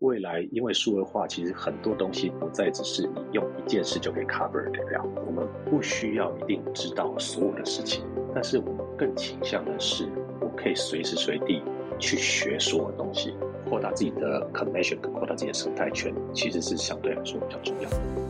未来因为数字化，其实很多东西不再只是你用一件事就可以 cover 得了。我们不需要一定知道所有的事情，但是我们更倾向的是，我可以随时随地去学所有东西，扩大自己的 connection，跟扩大自己的生态圈，其实是相对来说比较重要的。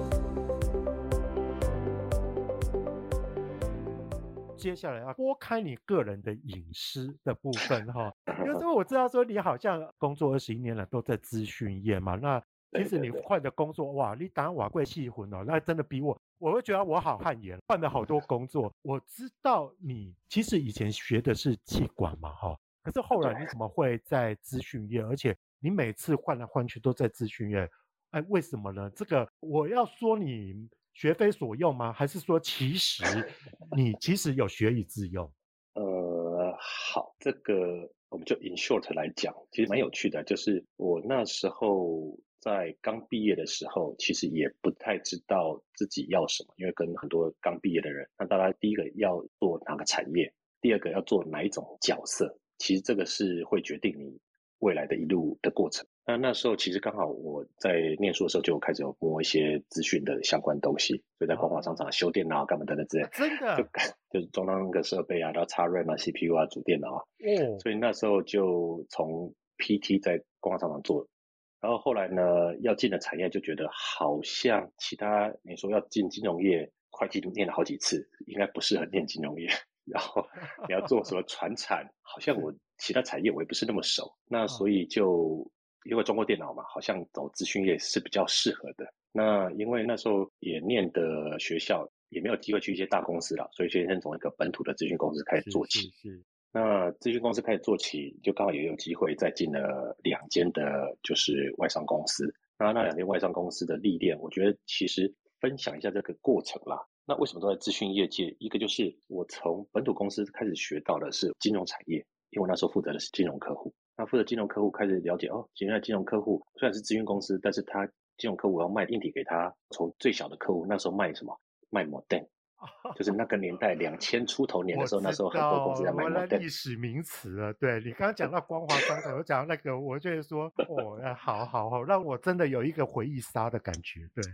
接下来要拨开你个人的隐私的部分哈，因为 我知道说你好像工作二十一年了，都在资讯业嘛。那其实你换的工作哇，你当瓦贵细魂哦，那真的比我，我会觉得我好汗颜，换了好多工作。我知道你其实以前学的是气管嘛哈，可是后来你怎么会在资讯业？而且你每次换来换去都在资讯业，哎，为什么呢？这个我要说你。学非所用吗？还是说其实 你其实有学以致用？呃，好，这个我们就 in short 来讲，其实蛮有趣的。就是我那时候在刚毕业的时候，其实也不太知道自己要什么，因为跟很多刚毕业的人，那大家第一个要做哪个产业，第二个要做哪一种角色，其实这个是会决定你未来的一路的过程。那那时候其实刚好我在念书的时候就开始有摸一些资讯的相关东西，所以在光华商场修电脑干嘛等等之类，真的就 就是装那个设备啊，然后插 RAM 啊、CPU 啊、主电脑啊。哦。所以那时候就从 PT 在光华商场做，然后后来呢要进的产业就觉得好像其他你说要进金融业，会计念了好几次，应该不适合念金融业。然后你要做什么传产，好像我其他产业我也不是那么熟，那所以就。因为中国电脑嘛，好像走资讯业是比较适合的。那因为那时候也念的学校也没有机会去一些大公司了，所以就先从一个本土的资讯公司开始做起。是，是，是。那资讯公司开始做起，就刚好也有机会再进了两间的，就是外商公司。那那两间外商公司的历练，我觉得其实分享一下这个过程啦。那为什么都在资讯业界？一个就是我从本土公司开始学到的是金融产业，因为我那时候负责的是金融客户。那负责金融客户开始了解哦，原来金融客户虽然是咨询公司，但是他金融客户要卖硬体给他，从最小的客户那时候卖什么？卖 modem，就是那个年代两千出头年的时候，那时候很多公司在卖 modem。历史名词了，对，你刚刚讲到光华商场，我讲到那个，我觉得说哦，好好好，让我真的有一个回忆杀的感觉，对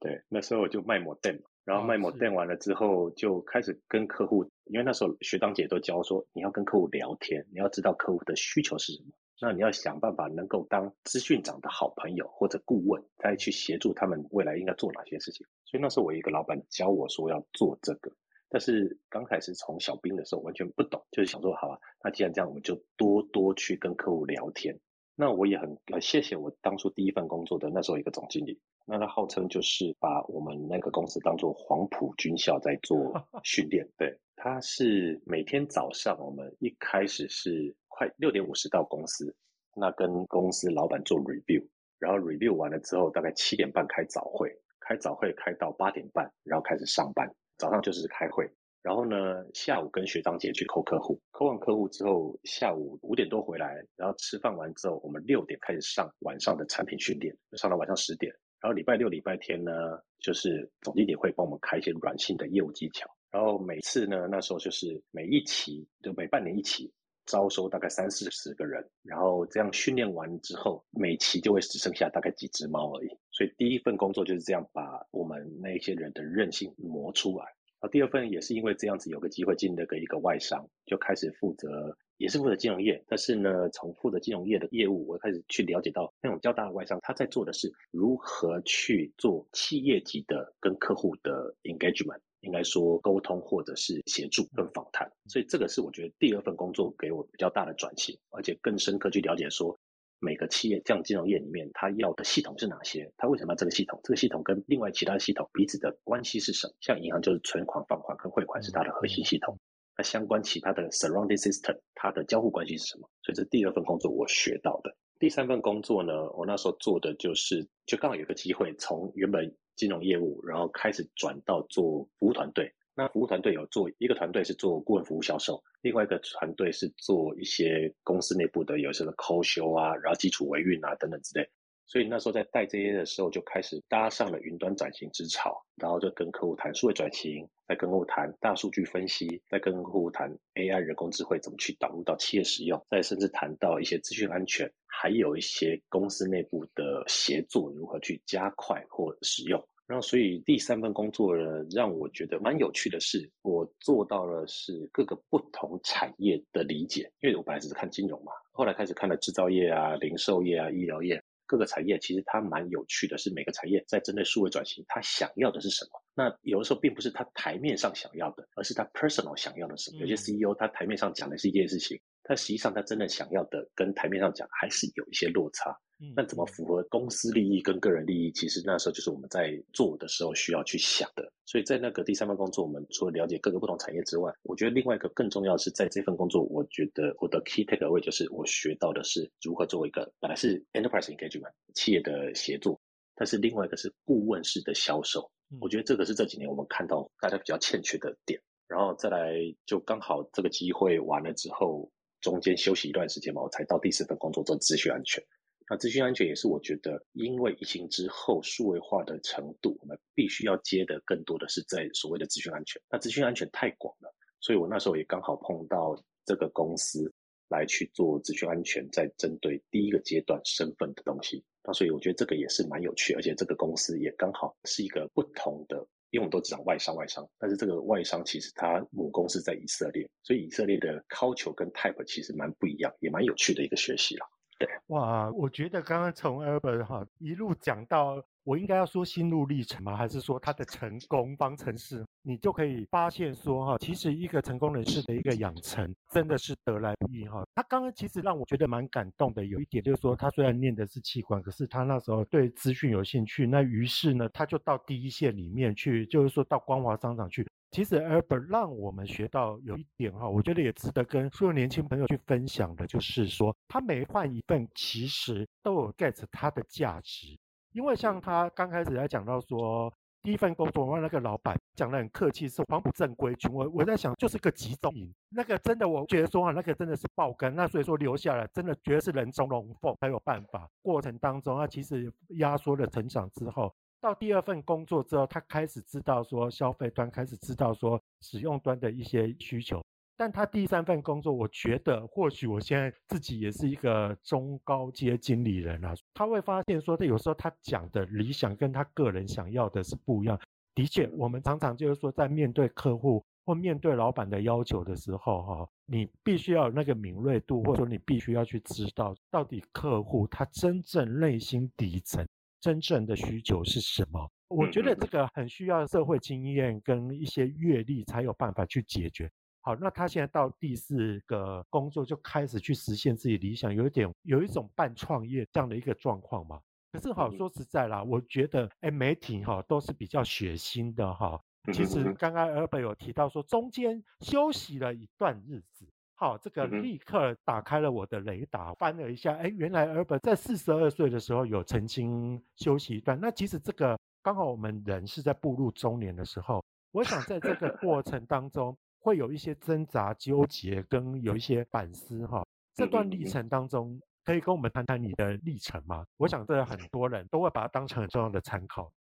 对，那时候我就卖 modem。然后卖 modem 完了之后，就开始跟客户，因为那时候学长姐都教说，你要跟客户聊天，你要知道客户的需求是什么，那你要想办法能够当资讯长的好朋友或者顾问，再去协助他们未来应该做哪些事情。所以那时候我一个老板教我说要做这个，但是刚开始从小兵的时候完全不懂，就是想说好啊，那既然这样，我们就多多去跟客户聊天。那我也很很谢谢我当初第一份工作的那时候一个总经理，那他号称就是把我们那个公司当做黄埔军校在做 训练。对，他是每天早上我们一开始是快六点五十到公司，那跟公司老板做 review，然后 review 完了之后大概七点半开早会，开早会开到八点半，然后开始上班。早上就是开会。然后呢，下午跟学长姐去抠客户，抠完客户之后，下午五点多回来，然后吃饭完之后，我们六点开始上晚上的产品训练，上到晚上十点。然后礼拜六、礼拜天呢，就是总经理会帮我们开一些软性的业务技巧。然后每次呢，那时候就是每一期就每半年一期，招收大概三四十个人。然后这样训练完之后，每期就会只剩下大概几只猫而已。所以第一份工作就是这样，把我们那些人的韧性磨出来。啊第二份也是因为这样子有个机会进那个一个外商，就开始负责，也是负责金融业。但是呢，从负责金融业的业务，我开始去了解到那种较大的外商，他在做的是如何去做企业级的跟客户的 engagement，应该说沟通或者是协助跟访谈。所以这个是我觉得第二份工作给我比较大的转型，而且更深刻去了解说。每个企业，这样金融业里面，它要的系统是哪些？它为什么要这个系统？这个系统跟另外其他的系统彼此的关系是什么？像银行就是存款、放款跟汇款是它的核心系统，那相关其他的 surrounding system，它的交互关系是什么？所以这第二份工作我学到的。第三份工作呢，我那时候做的就是，就刚好有个机会，从原本金融业务，然后开始转到做服务团队。那服务团队有做一个团队是做顾问服务销售，另外一个团队是做一些公司内部的有什么 call show 啊，然后基础维运啊等等之类。所以那时候在带这些的时候，就开始搭上了云端转型之潮，然后就跟客户谈数位转型，再跟客户谈大数据分析，再跟客户谈 AI 人工智慧怎么去导入到企业使用，再甚至谈到一些资讯安全，还有一些公司内部的协作如何去加快或使用。然后，所以第三份工作呢，让我觉得蛮有趣的是，我做到了是各个不同产业的理解，因为我本来只是看金融嘛，后来开始看了制造业啊、零售业啊、医疗业。各个产业其实它蛮有趣的，是每个产业在针对数位转型，它想要的是什么？那有的时候并不是他台面上想要的，而是他 personal 想要的什么？有些 CEO 他台面上讲的是一件事情，但实际上他真的想要的跟台面上讲还是有一些落差。那怎么符合公司利益跟个人利益？其实那时候就是我们在做的时候需要去想的。所以在那个第三份工作，我们除了了解各个不同产业之外，我觉得另外一个更重要的是，在这份工作，我觉得我的 key takeaway 就是我学到的是如何做一个本来是 enterprise engagement 企业的协作，但是另外一个是顾问式的销售。我觉得这个是这几年我们看到大家比较欠缺的点。然后再来就刚好这个机会完了之后，中间休息一段时间嘛，我才到第四份工作做资讯安全。那资讯安全也是我觉得，因为疫情之后数位化的程度，我们必须要接的更多的是在所谓的资讯安全。那资讯安全太广了，所以我那时候也刚好碰到这个公司来去做资讯安全，在针对第一个阶段身份的东西。那所以我觉得这个也是蛮有趣，而且这个公司也刚好是一个不同的，因为我们都只讲外商外商，但是这个外商其实它母公司在以色列，所以以色列的 culture 跟 type 其实蛮不一样，也蛮有趣的一个学习了。对，哇，我觉得刚刚从 Albert 哈一路讲到，我应该要说心路历程吗？还是说他的成功方程式？你就可以发现说哈，其实一个成功人士的一个养成真的是得来不易哈。他刚刚其实让我觉得蛮感动的，有一点就是说，他虽然念的是企管，可是他那时候对资讯有兴趣，那于是呢，他就到第一线里面去，就是说到光华商场去。其实 Albert 让我们学到有一点哈，我觉得也值得跟所有年轻朋友去分享的，就是说他每换一份，其实都有 get 他的价值。因为像他刚开始来讲到说，第一份工作，我那个老板讲得很客气，是黄埔正规军。我我在想，就是个集中营，那个真的，我觉得说啊，那个真的是爆肝。那所以说留下来，真的觉得是人中龙凤才有办法。过程当中，他其实压缩了成长之后。到第二份工作之后，他开始知道说消费端开始知道说使用端的一些需求，但他第三份工作，我觉得或许我现在自己也是一个中高阶经理人啊，他会发现说，他有时候他讲的理想跟他个人想要的是不一样。的确，我们常常就是说，在面对客户或面对老板的要求的时候，哈，你必须要有那个敏锐度，或者说你必须要去知道到底客户他真正内心底层。真正的需求是什么？我觉得这个很需要社会经验跟一些阅历才有办法去解决。好，那他现在到第四个工作就开始去实现自己理想，有一点有一种半创业这样的一个状况嘛。可是好说实在啦，我觉得哎，媒体哈都是比较血腥的哈。其实刚刚 Albert 有提到说中间休息了一段日子。好，这个立刻打开了我的雷达，翻了一下，哎，原来 Albert 在四十二岁的时候有曾经休息一段。那其实这个刚好我们人是在步入中年的时候，我想在这个过程当中会有一些挣扎、纠结，跟有一些反思。哈，这段历程当中，可以跟我们谈谈你的历程吗？我想这很多人都会把它当成很重要的参考。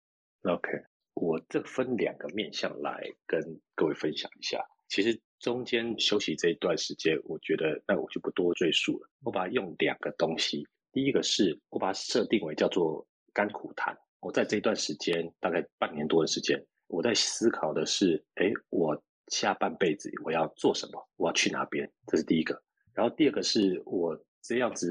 OK，我这分两个面向来跟各位分享一下。其实。中间休息这一段时间，我觉得那我就不多赘述了。我把它用两个东西，第一个是我把它设定为叫做甘苦谈。我在这段时间大概半年多的时间，我在思考的是：哎，我下半辈子我要做什么？我要去哪边？这是第一个。然后第二个是我这样子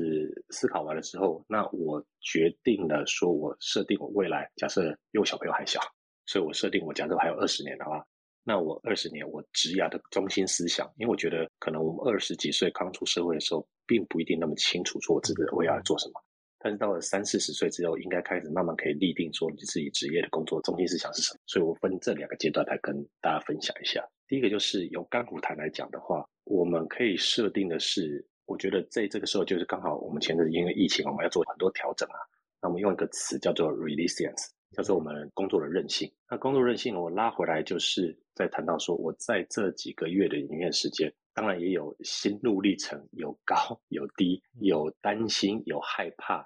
思考完了之后，那我决定了说，我设定我未来，假设因为我小朋友还小，所以我设定我假设还有二十年的话。那我二十年，我职涯的中心思想，因为我觉得可能我们二十几岁刚出社会的时候，并不一定那么清楚说我自己我要做什么。但是到了三四十岁之后，应该开始慢慢可以立定说你自己职业的工作中心思想是什么。所以我分这两个阶段来跟大家分享一下。第一个就是由干股谈来讲的话，我们可以设定的是，我觉得在这个时候就是刚好我们前阵子因为疫情，我们要做很多调整啊。那我们用一个词叫做 resilience。叫做我们工作的韧性。那工作韧性，我拉回来就是在谈到说，我在这几个月的营业时间，当然也有心路历程，有高有低，有担心，有害怕，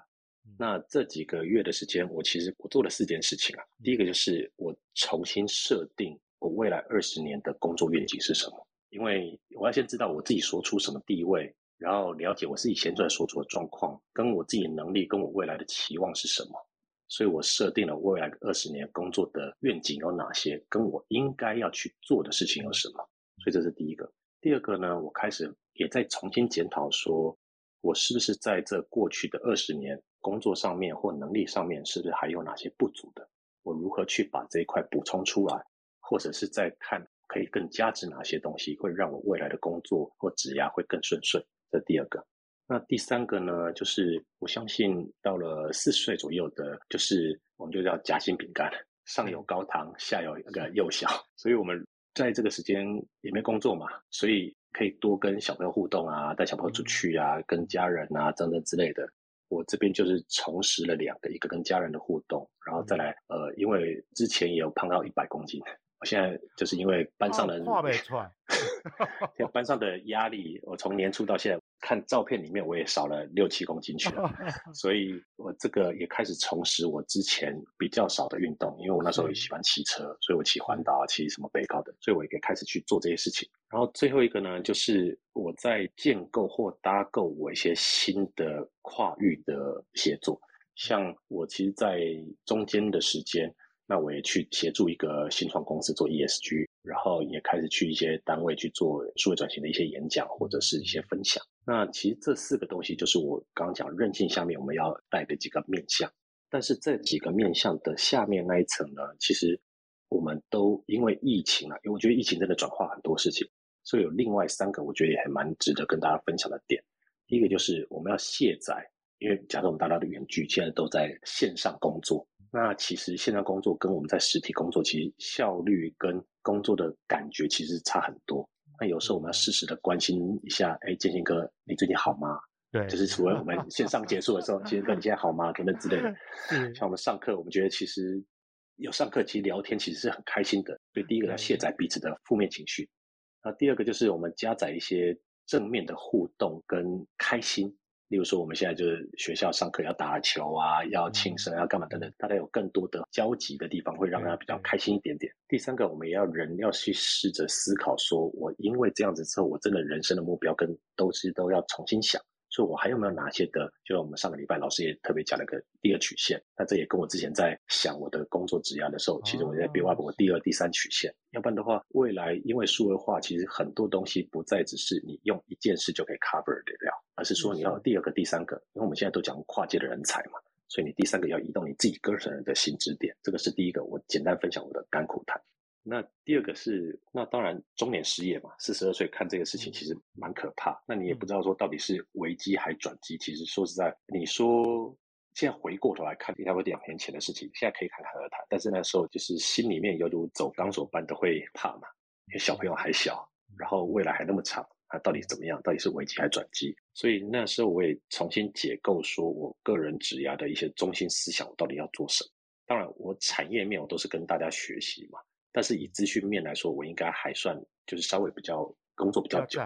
那这几个月的时间，我其实我做了四件事情啊。第一个就是我重新设定我未来二十年的工作愿景是什么，因为我要先知道我自己所处什么地位，然后了解我自己现在所处的状况，跟我自己能力，跟我未来的期望是什么。所以我设定了未来二十年工作的愿景有哪些，跟我应该要去做的事情有什么。所以这是第一个。第二个呢，我开始也在重新检讨，说我是不是在这过去的二十年工作上面或能力上面，是不是还有哪些不足的？我如何去把这一块补充出来，或者是在看可以更加值哪些东西，会让我未来的工作或职涯会更顺遂。这第二个。那第三个呢，就是我相信到了四十岁左右的，就是我们就叫夹心饼干，上有高糖，下有那个幼小，所以我们。在这个时间也没工作嘛，所以可以多跟小朋友互动啊，带小朋友出去啊，跟家人啊等等之类的。我这边就是重拾了两个，一个跟家人的互动，然后再来呃，因为之前也有胖到一百公斤，我现在就是因为班上的人，班上的压力，我从年初到现在。看照片里面，我也少了六七公斤去了，所以我这个也开始重拾我之前比较少的运动，因为我那时候也喜欢骑车，所以我骑环岛、骑什么北高的，所以我也开始去做这些事情。然后最后一个呢，就是我在建构或搭构我一些新的跨域的协作，像我其实，在中间的时间。那我也去协助一个新创公司做 ESG，然后也开始去一些单位去做数位转型的一些演讲或者是一些分享。那其实这四个东西就是我刚刚讲韧性下面我们要带的几个面向。但是这几个面向的下面那一层呢，其实我们都因为疫情啊，因为我觉得疫情真的转化很多事情，所以有另外三个我觉得也还蛮值得跟大家分享的点。第一个就是我们要卸载，因为假设我们大家的远距现在都在线上工作。那其实线上工作跟我们在实体工作，其实效率跟工作的感觉其实差很多。那有时候我们要适时的关心一下，哎，建兴哥，你最近好吗？对，就是除了我们线上结束的时候，建兴哥你现在好吗？等等之类的。嗯，像我们上课，我们觉得其实有上课，其实聊天其实是很开心的。所以第一个要卸载彼此的负面情绪，那第二个就是我们加载一些正面的互动跟开心。例如说，我们现在就是学校上课要打球啊，要庆生，要干嘛等等，大家有更多的交集的地方，会让大家比较开心一点点。第三个，我们也要人要去试着思考，说我因为这样子之后，我真的人生的目标跟都是都要重新想。所以我还有没有哪些的？就像我们上个礼拜老师也特别讲了个第二曲线，那这也跟我之前在想我的工作职涯的时候，其实我在 build up 我第二、第三曲线。要不然的话，未来因为数位化，其实很多东西不再只是你用一件事就可以 cover 得了，而是说你要第二个、第三个。因为我们现在都讲跨界的人才嘛，所以你第三个要移动你自己个人的心智点。这个是第一个，我简单分享我的甘苦谈。那第二个是，那当然中年失业嘛，四十二岁看这个事情其实蛮可怕。那你也不知道说到底是危机还转机。其实说实在，你说现在回过头来看，应该会两年前的事情，现在可以侃侃而谈。但是那时候就是心里面犹如走钢索般都会怕嘛，因为小朋友还小，然后未来还那么长，那到底怎么样？到底是危机还转机？所以那时候我也重新解构说我个人职涯的一些中心思想，我到底要做什么？当然，我产业面我都是跟大家学习嘛。但是以资讯面来说，我应该还算就是稍微比较工作比较久，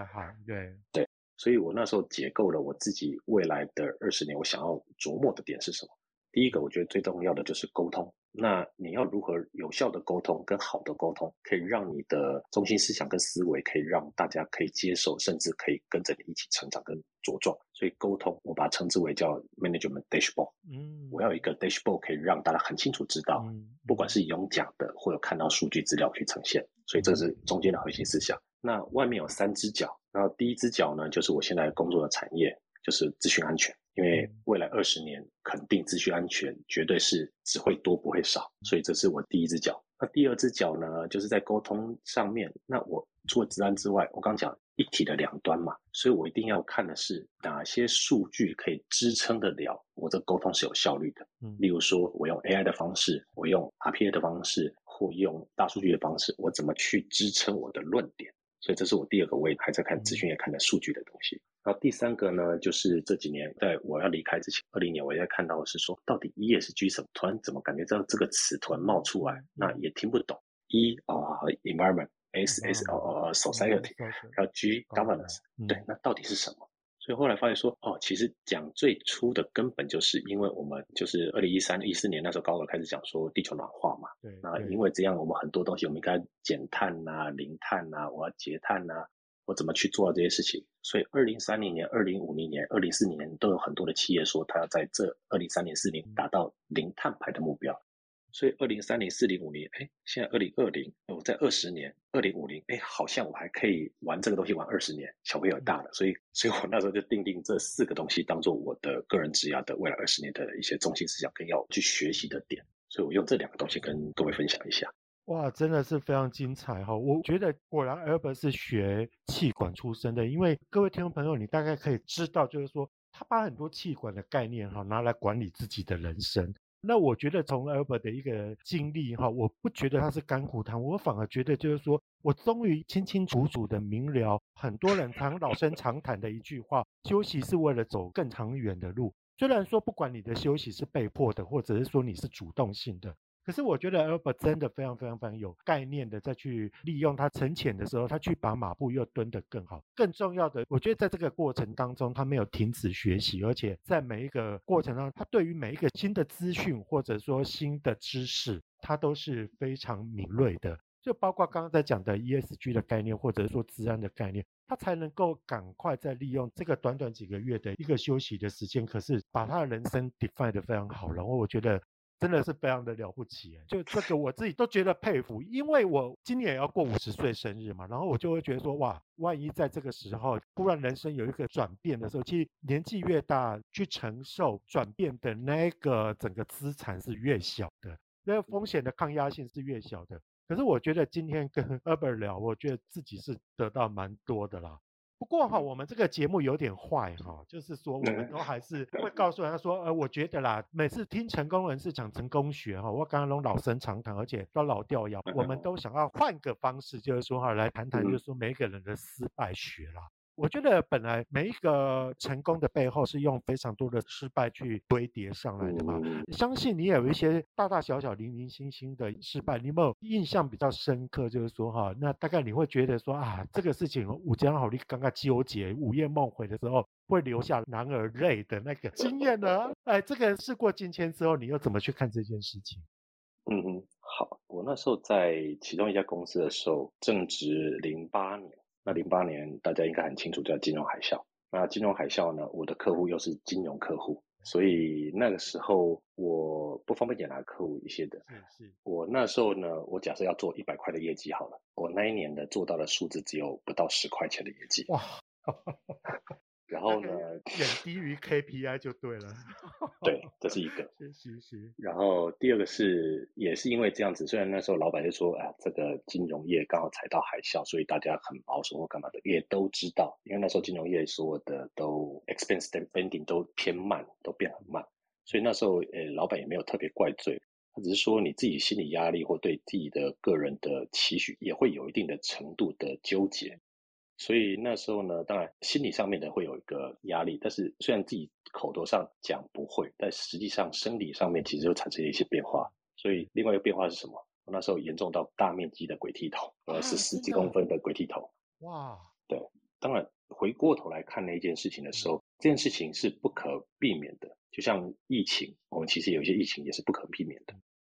对对，所以我那时候解构了我自己未来的二十年，我想要琢磨的点是什么？第一个，我觉得最重要的就是沟通。那你要如何有效的沟通，跟好的沟通，可以让你的中心思想跟思维，可以让大家可以接受，甚至可以跟着你一起成长跟茁壮。所以沟通，我把它称之为叫 management dashboard。嗯，我要有一个 dashboard，可以让大家很清楚知道，嗯、不管是用讲的，或者看到数据资料去呈现。所以这是中间的核心思想。那外面有三只脚，然后第一只脚呢，就是我现在工作的产业，就是资讯安全。因为未来二十年，肯定资讯安全绝对是只会多不会少，所以这是我第一只脚。那第二只脚呢，就是在沟通上面。那我除了治安之外，我刚讲一体的两端嘛，所以我一定要看的是哪些数据可以支撑得了我这沟通是有效率的。嗯，例如说我用 AI 的方式，我用 RPA 的方式，或用大数据的方式，我怎么去支撑我的论点？所以这是我第二个，我也还在看资讯也看的数据的东西。然后第三个呢，就是这几年在我要离开之前，二零年我也在看到的是说，到底 E S G 什么？突然怎么感觉这这个词突然冒出来？那也听不懂。E 啊、uh, environment，S S 呃 society，然后 G governance，对，那到底是什么？所以后来发现说，哦，其实讲最初的根本就是因为我们就是二零一三、一四年那时候高考开始讲说地球暖化嘛。对。那因为这样，我们很多东西我们应该减碳呐、啊、零碳呐、啊，我要节碳呐、啊，我怎么去做到这些事情？所以二零三零年、二零五零年、二零四零年都有很多的企业说，他要在这二零三零、四零达到零碳排的目标。所以二零三零、四零、五零，哎，现在二零二零，我在二十年，二零五零，哎，好像我还可以玩这个东西玩二十年，小朋友大了，所以，所以我那时候就定定这四个东西当做我的个人职涯的未来二十年的一些中心思想跟要去学习的点，所以我用这两个东西跟各位分享一下。哇，真的是非常精彩哈！我觉得果然 Albert 是学气管出身的，因为各位听众朋友，你大概可以知道，就是说他把很多气管的概念哈拿来管理自己的人生。那我觉得从 Albert 的一个经历哈，我不觉得他是甘苦谈，我反而觉得就是说我终于清清楚楚的明了很多人常老生常谈的一句话：休息是为了走更长远的路。虽然说不管你的休息是被迫的，或者是说你是主动性的。可是我觉得 Albert 真的非常非常非常有概念的，再去利用他沉潜的时候，他去把马步又蹲得更好。更重要的，我觉得在这个过程当中，他没有停止学习，而且在每一个过程当中，他对于每一个新的资讯或者说新的知识，他都是非常敏锐的。就包括刚刚在讲的 ESG 的概念，或者说资安的概念，他才能够赶快再利用这个短短几个月的一个休息的时间，可是把他的人生 define 得非常好。然后我觉得。真的是非常的了不起，就这个我自己都觉得佩服，因为我今年也要过五十岁生日嘛，然后我就会觉得说，哇，万一在这个时候突然人生有一个转变的时候，其实年纪越大，去承受转变的那个整个资产是越小的，那个风险的抗压性是越小的。可是我觉得今天跟 Albert 聊，我觉得自己是得到蛮多的啦。不过哈，我们这个节目有点坏哈，就是说我们都还是会告诉人家说，呃，我觉得啦，每次听成功人士讲成功学哈，我刚刚都老生常谈，而且都老掉 牙，我们都想要换个方式，就是说哈，来谈谈，就是说每个人的失败学啦。我觉得本来每一个成功的背后是用非常多的失败去堆叠上来的嘛。相信你也有一些大大小小、零零星星的失败，你有没有印象比较深刻？就是说哈，那大概你会觉得说啊，这个事情我讲好，你刚刚纠结、午夜梦回的时候，会留下男儿泪的那个经验呢？哎，这个事过境迁之后，你又怎么去看这件事情？嗯嗯，好，我那时候在其中一家公司的时候，正值零八年。那零八年大家应该很清楚，叫金融海啸。那金融海啸呢，我的客户又是金融客户，所以那个时候我不方便讲哪客户一些的。是是。我那时候呢，我假设要做一百块的业绩好了，我那一年的做到的数字只有不到十块钱的业绩。哇。然后呢，远低于 KPI 就对了。对，这是一个。是是是。然后第二个是，也是因为这样子，虽然那时候老板就说，啊，这个金融业刚好踩到海啸，所以大家很保守或干嘛的，也都知道。因为那时候金融业所有的都 expense spending 都偏慢，都变很慢，所以那时候呃，老板也没有特别怪罪，他只是说你自己心理压力或对自己的个人的期许也会有一定的程度的纠结。所以那时候呢，当然心理上面的会有一个压力，但是虽然自己口头上讲不会，但实际上生理上面其实就产生了一些变化。所以另外一个变化是什么？我那时候严重到大面积的鬼剃头，呃，是十几公分的鬼剃头。哇，对，当然回过头来看那一件事情的时候，这件事情是不可避免的。就像疫情，我们其实有一些疫情也是不可避免的，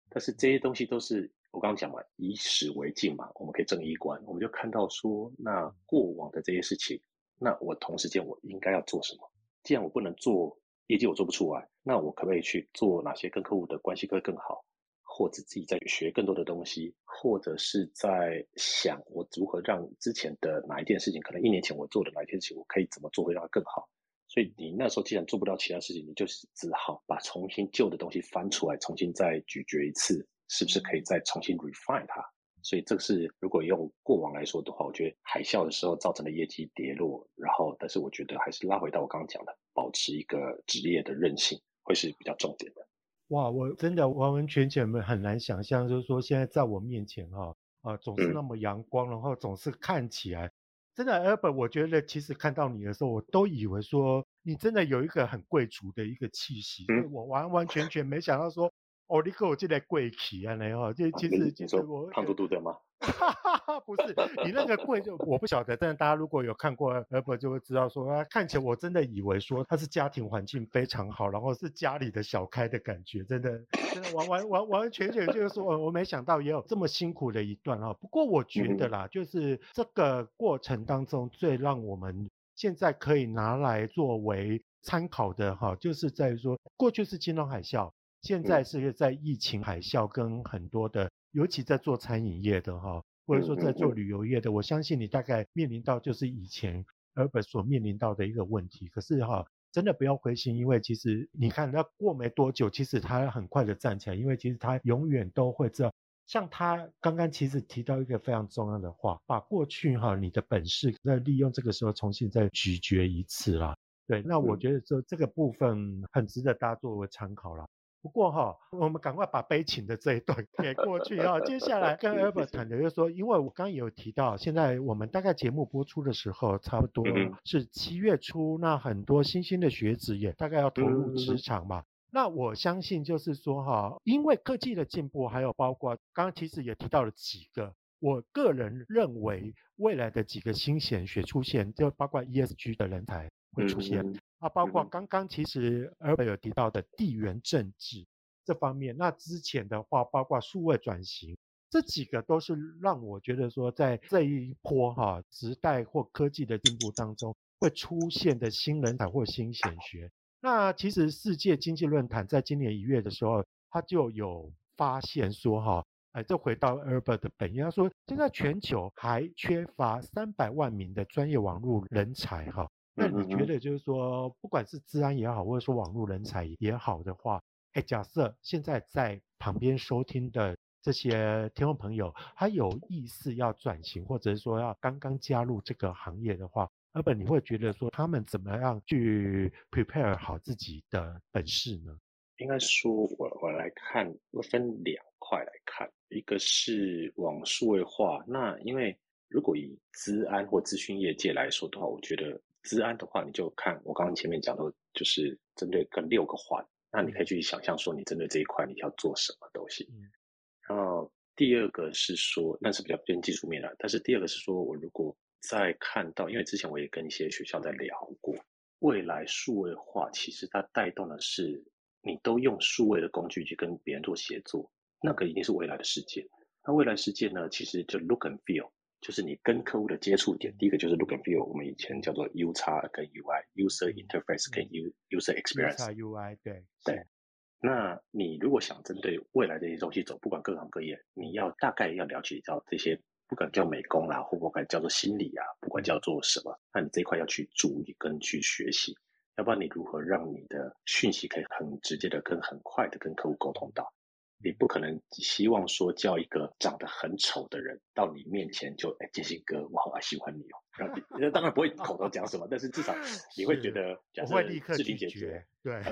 但是这些东西都是。我刚刚讲嘛，以史为镜嘛，我们可以正衣冠，我们就看到说，那过往的这些事情，那我同时间我应该要做什么？既然我不能做业绩，我做不出来，那我可不可以去做哪些跟客户的关系会更好，或者自己在学更多的东西，或者是在想我如何让之前的哪一件事情，可能一年前我做的哪一件事情，我可以怎么做会让它更好？所以你那时候既然做不到其他事情，你就是只好把重新旧的东西翻出来，重新再咀嚼一次。是不是可以再重新 refine 它？所以这个是如果用过往来说的话，我觉得海啸的时候造成的业绩跌落，然后但是我觉得还是拉回到我刚刚讲的，保持一个职业的韧性会是比较重点的。哇，我真的完完全全很难想象，就是说现在在我面前哈啊、呃、总是那么阳光，嗯、然后总是看起来真的 Albert，我觉得其实看到你的时候，我都以为说你真的有一个很贵族的一个气息，嗯、我完完全全没想到说。哦，你给我进来贵气啊！然后就其实其实我胖嘟嘟的吗？哈哈哈，不是你那个贵就我不晓得，但是大家如果有看过 Albert 就会知道说，啊，看起来我真的以为说他是家庭环境非常好，然后是家里的小开的感觉，真的真的完完完完全全就是说，我没想到也有这么辛苦的一段啊。不过我觉得啦，就是这个过程当中最让我们现在可以拿来作为参考的哈，就是在于说过去是金融海啸，现在是在疫情海啸跟很多的。尤其在做餐饮业的哈，或者说在做旅游业的，我相信你大概面临到就是以前 Albert 所面临到的一个问题。可是哈，真的不要灰心，因为其实你看，那过没多久，其实他很快的站起来，因为其实他永远都会知道，像他刚刚其实提到一个非常重要的话，把过去哈你的本事再利用这个时候重新再咀嚼一次啦。对，那我觉得这这个部分很值得大家作为参考啦。不过哈，我们赶快把悲情的这一段 给过去哈。接下来跟 Albert 谈的就是说，因为我刚刚有提到，现在我们大概节目播出的时候，差不多是七月初，那很多新兴的学子也大概要投入职场嘛。那我相信就是说哈，因为科技的进步，还有包括刚刚其实也提到了几个，我个人认为未来的几个新鲜学出现，就包括 ESG 的人才会出现。啊，包括刚刚其实 Albert 有提到的地缘政治这方面，那之前的话，包括数位转型，这几个都是让我觉得说，在这一波哈时代或科技的进步当中，会出现的新人才或新显学。那其实世界经济论坛在今年一月的时候，他就有发现说哈，哎，这回到 Albert 的本意，他说现在全球还缺乏三百万名的专业网络人才哈。那你觉得就是说，不管是治安也好，或者说网络人才也好的话，哎，假设现在在旁边收听的这些听众朋友，他有意识要转型，或者是说要刚刚加入这个行业的话，Albert，你会觉得说他们怎么样去 prepare 好自己的本事呢？应该说我我来看，我分两块来看，一个是往数位化，那因为如果以资安或资讯业界来说的话，我觉得。资安的话，你就看我刚刚前面讲的，就是针对跟六个环，那你可以去想象说，你针对这一块你要做什么东西。然后第二个是说，那是比较偏技术面的，但是第二个是说我如果在看到，因为之前我也跟一些学校在聊过，未来数位化其实它带动的是你都用数位的工具去跟别人做协作，那个一定是未来的世界。那未来世界呢，其实就 look and feel。就是你跟客户的接触点，第一个就是 look and feel，我们以前叫做 U 叉跟 UI，user interface 跟 U user experience。UI 对对。那你如果想针对未来这些东西走，不管各行各业，你要大概要了解到这些，不管叫美工啦，或不管叫做心理啊，不管叫做什么，那你这一块要去注意跟去学习，要不然你如何让你的讯息可以很直接的跟很快的跟客户沟通到？你不可能希望说叫一个长得很丑的人到你面前就哎，建兴哥，我好喜欢你哦。然后当然不会口头讲什么，但是至少 你会觉得，假设智力解决，对，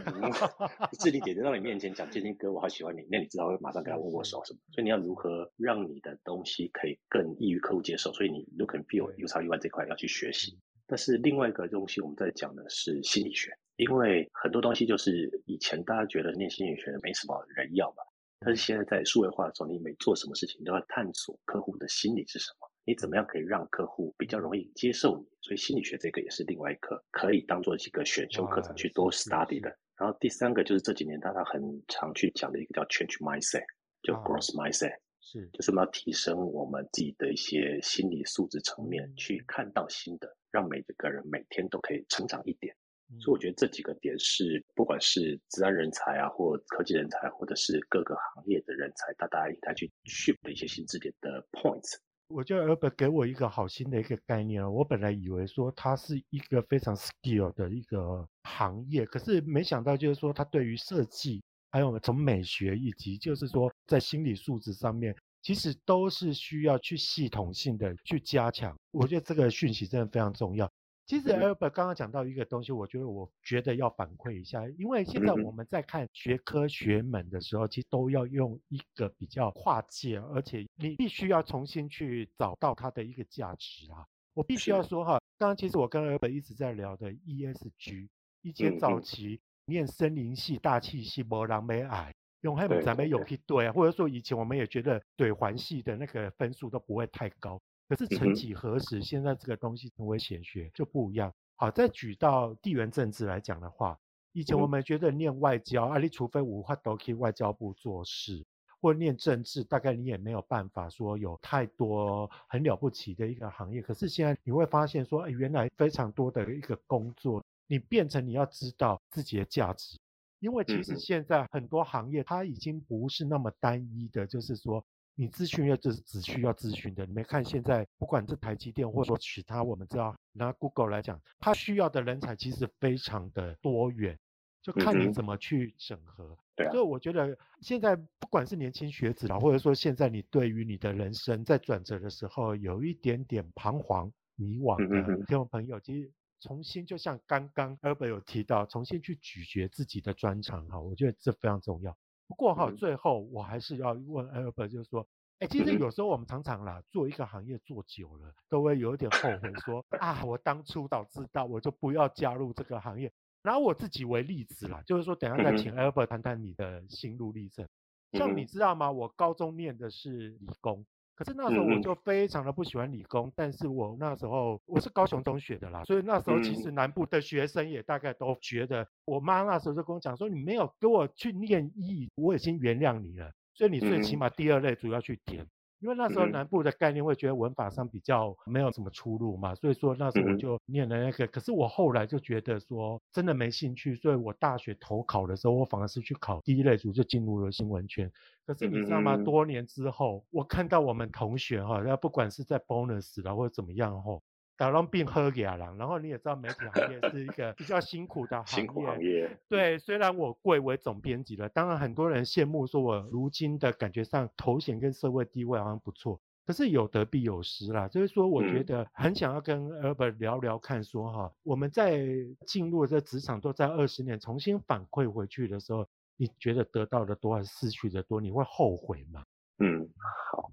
智力解决到你面前讲建兴哥，我好喜欢你，那你知道会马上跟他握握手什么？所以你要如何让你的东西可以更易于客户接受？所以你 look and feel UX UI 这块要去学习。但是另外一个东西，我们在讲的是心理学，因为很多东西就是以前大家觉得念心理学的没什么人要嘛。但是现在在数位化的时候，你每做什么事情都要探索客户的心理是什么，你怎么样可以让客户比较容易接受你？所以心理学这个也是另外一个可以当做几个选修课程去多 study 的。然后第三个就是这几年大家很常去讲的一个叫 change mindset，就 growth mindset，是就是我们要提升我们自己的一些心理素质层面，去看到新的，让每个人每天都可以成长一点。所以我觉得这几个点是，不管是资安人才啊，或科技人才，或者是各个行业的人才，大家应该去 shift 的一些新知点的 points。我觉得 Albert 给我一个好新的一个概念，我本来以为说它是一个非常 skill 的一个行业，可是没想到就是说它对于设计，还有从美学以及就是说在心理素质上面，其实都是需要去系统性的去加强。我觉得这个讯息真的非常重要。其实 Albert 刚刚讲到一个东西，我觉得我觉得要反馈一下，因为现在我们在看学科学门的时候，其实都要用一个比较跨界，而且你必须要重新去找到它的一个价值啊。我必须要说哈，刚刚其实我跟 Albert 一直在聊的 ESG，以前早期念森林系、大气系、没人没爱，用黑板咱们有去对啊，或者说以前我们也觉得对环系的那个分数都不会太高，可是曾几何时，现在这个东西成为显学就不一样。好，再举到地缘政治来讲的话，以前我们觉得念外交，啊，你除非无法都去外交部做事，或念政治，大概你也没有办法说有太多很了不起的一个行业。可是现在你会发现说，哎，原来非常多的一个工作，你变成你要知道自己的价值。因为其实现在很多行业它已经不是那么单一的，就是说你咨询要就是只需要咨询的。你没看现在不管是台积电或者说其他，我们知道拿 Google 来讲，它需要的人才其实非常的多元，就看你怎么去整合。对，所以我觉得现在不管是年轻学子啦，或者说现在你对于你的人生在转折的时候有一点点彷徨迷惘的听众朋友，其实。重新就像刚刚 Albert 有提到，重新去咀嚼自己的专长哈，我觉得这非常重要。不过哈，最后我还是要问 Albert，就是说，哎，其实有时候我们常常啦，做一个行业做久了，都会有一点后悔说，说啊，我当初早知道，我就不要加入这个行业。拿我自己为例子啦，就是说，等一下再请 Albert 谈谈你的心路历程。像你知道吗？我高中念的是理工。可是那时候我就非常的不喜欢理工，嗯、但是我那时候我是高雄中学的啦，所以那时候其实南部的学生也大概都觉得，我妈那时候就跟我讲说，你没有给我去念医，我已经原谅你了，所以你最起码第二类主要去填。因为那时候南部的概念会觉得文法上比较没有什么出路嘛，所以说那时候我就念了那个。可是我后来就觉得说真的没兴趣，所以我大学投考的时候，我反而是去考第一类组，就进入了新闻圈。可是你知道吗？多年之后，我看到我们同学哈，那不管是在 bonus 啦或者怎么样哈。打龙病喝给啊，然后你也知道媒体行业是一个比较辛苦的行业。辛苦行业。对，虽然我贵为总编辑了，当然很多人羡慕说我如今的感觉上头衔跟社会地位好像不错，可是有得必有失啦。就是说，我觉得很想要跟 Albert 聊聊看说，说哈，我们在进入这职场都在二十年，重新反馈回去的时候，你觉得得到的多还是失去的多？你会后悔吗？嗯，好，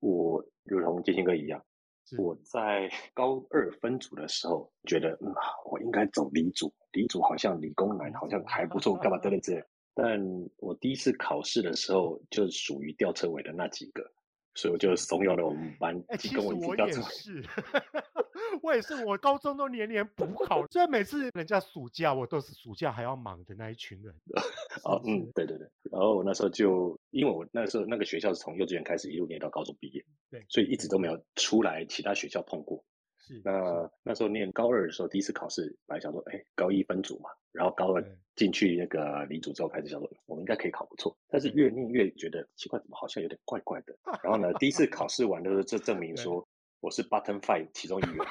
我如同金星哥一样。我在高二分组的时候，觉得嗯，我应该走理组，理组好像理工男，好像还不错，干嘛等等之类。但我第一次考试的时候，就属于吊车尾的那几个，所以我就怂恿了我们班，欸、跟我一起吊车尾。其实我也是，我也是，我高中都年年补考，虽然每次人家暑假，我都是暑假还要忙的那一群人。哦，嗯，对对对。然后我那时候就，因为我那时候那个学校是从幼稚园开始一路念到高中毕业，对，所以一直都没有出来其他学校碰过。是，那那时候念高二的时候，第一次考试，本来想说，哎，高一分组嘛，然后高二进去那个理组之后，开始想说，我们应该可以考不错。但是越念越觉得奇怪，怎么好像有点怪怪的。然后呢，第一次考试完的时候，就证明说我是 Button Five 其中一员。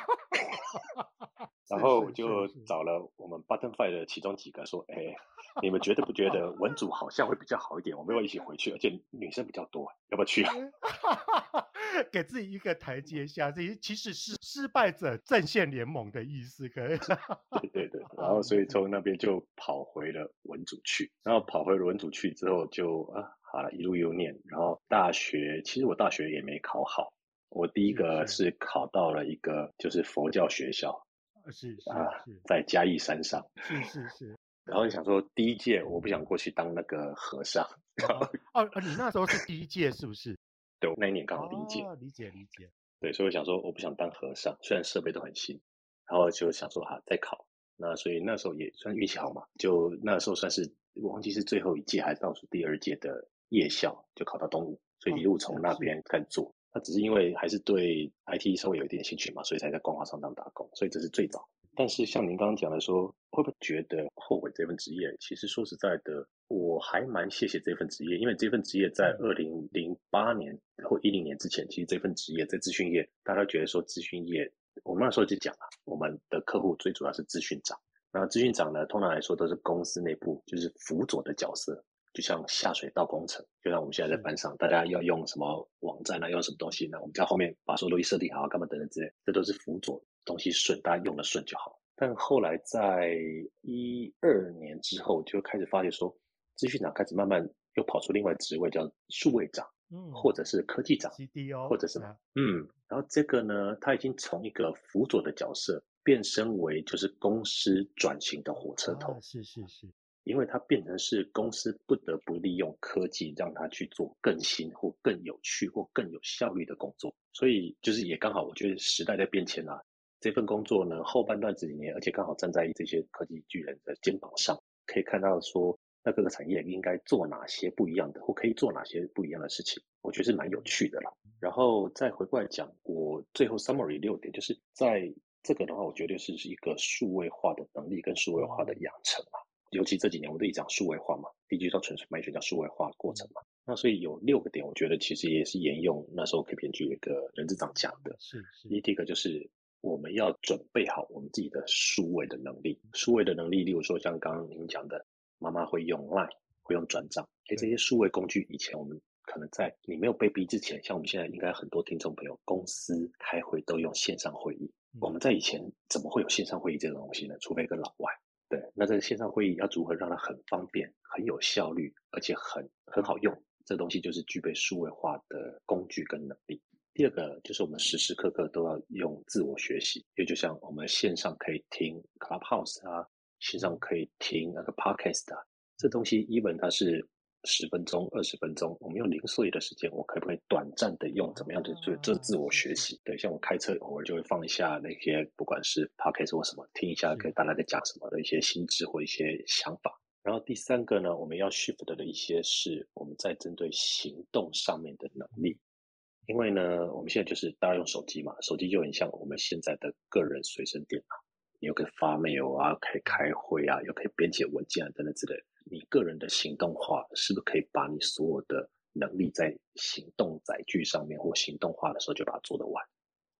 然后我就找了我们 Button Five 的其中几个说，哎。你们觉得不觉得文组好像会比较好一点？我们要一起回去，而且女生比较多，要不要去啊？给自己一个台阶下，这其实是失败者阵线联盟的意思，可以。对对对，然后所以从那边就跑回了文组去，然后跑回了文组去之后就啊，好了，一路又念，然后大学其实我大学也没考好，我第一个是考到了一个就是佛教学校，是啊，在嘉义山上，是是是。然后你想说，第一届我不想过去当那个和尚。哦，哦，你那时候是第一届是不是？对，我那一年刚好第一届。哦，理解理解。对，所以我想说，我不想当和尚，虽然设备都很新，然后就想说哈，再考。那所以那时候也算运气好嘛，就那时候算是我忘记是最后一届还是倒数第二届的夜校，就考到东吴，所以一路从那边开始做。那只是因为还是对 IT 稍微有一点兴趣嘛，所以才在光华商场打工，所以这是最早。但是像您刚刚讲的说，会不会觉得后悔这份职业？其实说实在的，我还蛮谢谢这份职业，因为这份职业在二零零八年或一零年之前，其实这份职业在资讯业，大家觉得说资讯业，我们那时候就讲了，我们的客户最主要是资讯长，那资讯长呢，通常来说都是公司内部就是辅佐的角色，就像下水道工程，就像我们现在在班上，大家要用什么网站啊，用什么东西呢？我们在后面把所有东西设定好，干嘛等等之类，这都是辅佐。东西顺，大家用的顺就好。但后来在一二年之后，就开始发现说，资讯长开始慢慢又跑出另外职位，叫数位长，嗯，或者是科技长，CDO，或者什么，嗯。然后这个呢，他已经从一个辅佐的角色变身为就是公司转型的火车头，是是是。因为它变成是公司不得不利用科技让它去做更新或更有趣或更有效率的工作，所以就是也刚好，我觉得时代在变迁啊。这份工作呢，后半段这几年，而且刚好站在这些科技巨人的肩膀上，可以看到说，那各个产业应该做哪些不一样的，或可以做哪些不一样的事情，我觉得是蛮有趣的啦。然后再回过来讲，我最后 summary 六点，就是在这个的话，我觉得是是一个数位化的能力跟数位化的养成嘛。尤其这几年，我们都一讲数位化嘛，Digital Transformation 叫数位化过程嘛。那所以有六个点，我觉得其实也是沿用那时候 KPMG 有一个人资长讲的。是是。第一个就是。我们要准备好我们自己的数位的能力，数位的能力，例如说像刚刚您讲的，妈妈会用 Line，会用转账，哎，这些数位工具，以前我们可能在你没有被逼之前，像我们现在应该很多听众朋友，公司开会都用线上会议，我们在以前怎么会有线上会议这种东西呢？除非跟老外，对，那这个线上会议要如何让它很方便、很有效率，而且很很好用？这东西就是具备数位化的工具跟能力。第二个就是我们时时刻刻都要用自我学习，也就像我们线上可以听 Clubhouse 啊，线上可以听那个 Podcast 啊，这东西 even 它是十分钟、二十分钟，我们用零碎的时间，我可不可以短暂的用怎么样的做这自我学习？对，像我开车偶尔就会放一下那些不管是 Podcast 或什么，听一下，跟大家在讲什么的一些心智或一些想法。然后第三个呢，我们要 shift 的一些是我们在针对行动上面的能力。因为呢，我们现在就是大家用手机嘛，手机就很像我们现在的个人随身电脑，你又可以发 mail 啊，可以开会啊，又可以编辑文件啊等等之类的。你个人的行动化是不是可以把你所有的能力在行动载具上面或行动化的时候就把它做得完，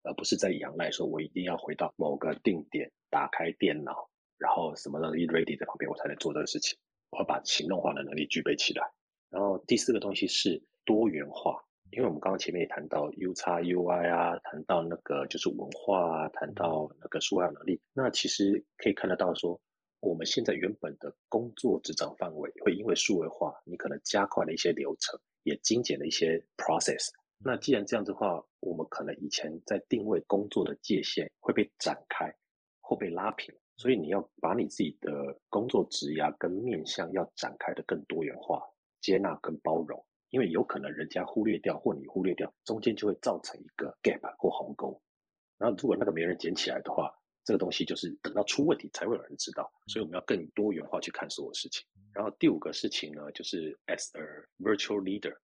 而不是在仰赖说我一定要回到某个定点，打开电脑，然后什么东西 ready 在旁边我才能做这个事情。我要把行动化的能力具备起来。然后第四个东西是多元化。因为我们刚刚前面也谈到 U 叉 UI 啊，谈到那个就是文化啊，谈到那个数位能力，那其实可以看得到说，我们现在原本的工作职掌范围会因为数位化，你可能加快了一些流程，也精简了一些 process。那既然这样子的话，我们可能以前在定位工作的界限会被展开，会被拉平，所以你要把你自己的工作职涯跟面向要展开的更多元化，接纳跟包容。因为有可能人家忽略掉，或你忽略掉，中间就会造成一个 gap 或鸿沟。然后如果那个没人捡起来的话，这个东西就是等到出问题才会有人知道。所以我们要更多元化去看所有事情。然后第五个事情呢，就是 as a virtual leader。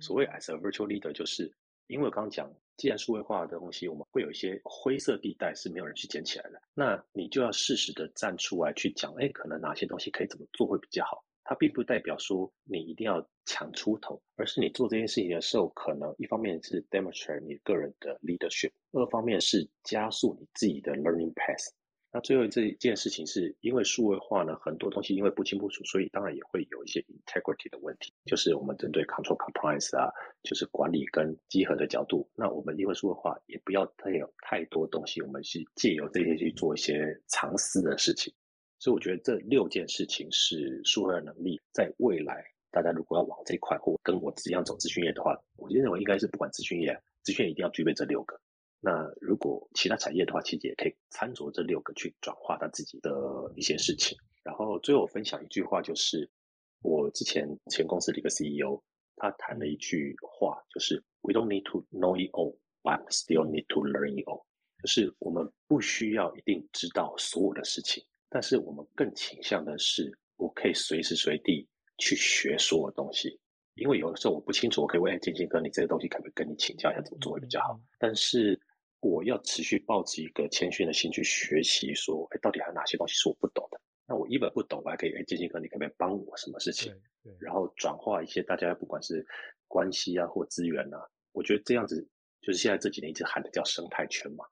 所谓 as a virtual leader，就是因为我刚刚讲，既然数位化的东西，我们会有一些灰色地带是没有人去捡起来的，那你就要适时的站出来去讲，哎，可能哪些东西可以怎么做会比较好。它并不代表说你一定要抢出头，而是你做这件事情的时候，可能一方面是 demonstrate 你个人的 leadership，二方面是加速你自己的 learning path。那最后这一件事情是因为数位化呢，很多东西因为不清不楚，所以当然也会有一些 integrity 的问题，就是我们针对 control compliance 啊，就是管理跟稽核的角度。那我们因为数位化，也不要太有太多东西，我们去借由这些去做一些藏私的事情。所以我觉得这六件事情是数位能力，在未来大家如果要往这一块，或跟我一样走资讯业的话，我就认为应该是不管资讯业，资讯业一定要具备这六个。那如果其他产业的话，其实也可以参照这六个去转化他自己的一些事情。然后最后我分享一句话，就是我之前前公司的一个 CEO，他谈了一句话，就是 We don't need to know it all, but still need to learn it all。就是我们不需要一定知道所有的事情。但是我们更倾向的是，我可以随时随地去学所有东西，因为有的时候我不清楚，我可以问建兴哥，你这个东西可不可以跟你请教一下，怎么做会比较好？但是我要持续抱持一个谦逊的心去学习，说，哎，到底还有哪些东西是我不懂的？那我一本不懂，我还可以，哎，建兴哥，你可不可以帮我什么事情？然后转化一些大家不管是关系啊或资源啊，我觉得这样子就是现在这几年一直喊的叫生态圈嘛。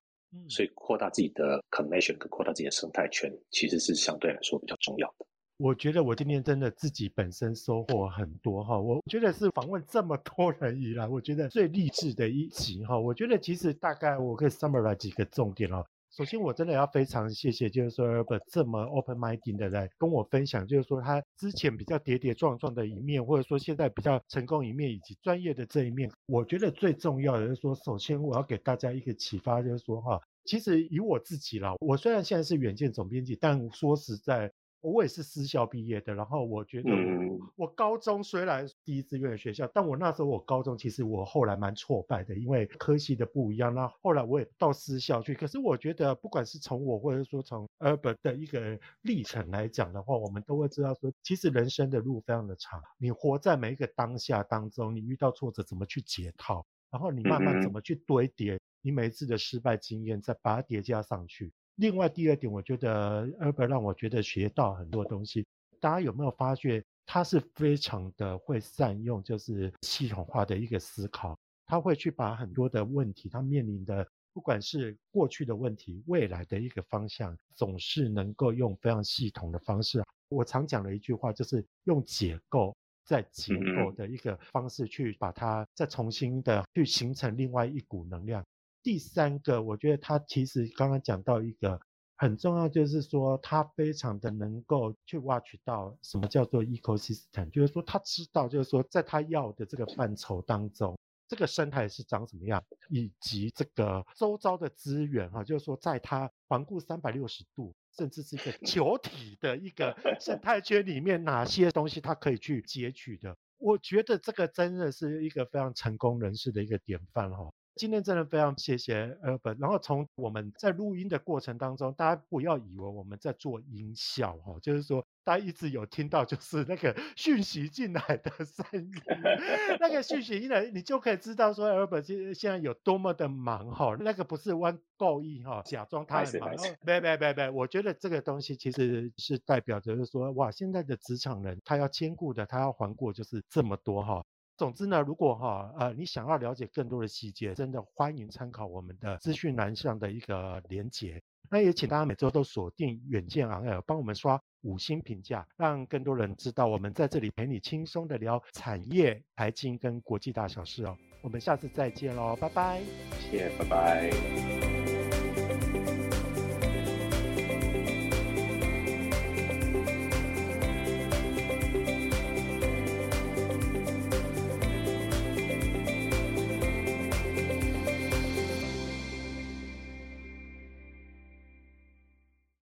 所以扩大自己的 connection 跟扩大自己的生态圈，其实是相对来说比较重要的。我觉得我今天真的自己本身收获很多哈，我觉得是访问这么多人以来，我觉得最励志的一集哈。我觉得其实大概我可以 summarize 几个重点哦。首先，我真的要非常谢谢，就是说不这么 open-minded 的来跟我分享，就是说他之前比较跌跌撞撞的一面，或者说现在比较成功一面，以及专业的这一面。我觉得最重要的就是说，首先我要给大家一个启发，就是说哈，其实以我自己啦，我虽然现在是远见总编辑，但说实在，我也是私校毕业的，然后我觉得我，嗯、我高中虽然第一志愿的学校，但我那时候我高中其实我后来蛮挫败的，因为科系的不一样。那后来我也到私校去，可是我觉得不管是从我或者说从 Albert 的一个历程来讲的话，我们都会知道说，其实人生的路非常的长，你活在每一个当下当中，你遇到挫折怎么去解套，然后你慢慢怎么去堆叠你每一次的失败经验，再把它叠加上去。另外第二点，我觉得 Albert 让我觉得学到很多东西。大家有没有发觉，他是非常的会善用，就是系统化的一个思考。他会去把很多的问题，他面临的不管是过去的问题，未来的一个方向，总是能够用非常系统的方式。我常讲的一句话，就是用解构再结构的一个方式去把它再重新的去形成另外一股能量。第三个，我觉得他其实刚刚讲到一个很重要，就是说他非常的能够去挖取到什么叫做 ecosystem，就是说他知道，就是说在他要的这个范畴当中，这个生态是长什么样，以及这个周遭的资源哈，就是说在他环顾三百六十度，甚至是一个 球体的一个生态圈里面，哪些东西他可以去截取的？我觉得这个真的是一个非常成功人士的一个典范哈。今天真的非常谢谢 Albert，然后从我们在录音的过程当中，大家不要以为我们在做音效哈，就是说大家一直有听到就是那个讯息进来的声音，那个讯息进来，你就可以知道说 Albert 现现在有多么的忙哈，那个不是弯故意哈，假装他很忙，没没没没，我觉得这个东西其实是代表着就是说哇，现在的职场人他要兼顾的，他要环顾就是这么多哈。总之呢，如果哈呃你想要了解更多的细节，真的欢迎参考我们的资讯栏上的一个连结。那也请大家每周都锁定远见 on air，帮我们刷五星评价，让更多人知道我们在这里陪你轻松的聊产业、财经跟国际大小事哦。我们下次再见喽，拜拜。谢谢，拜拜。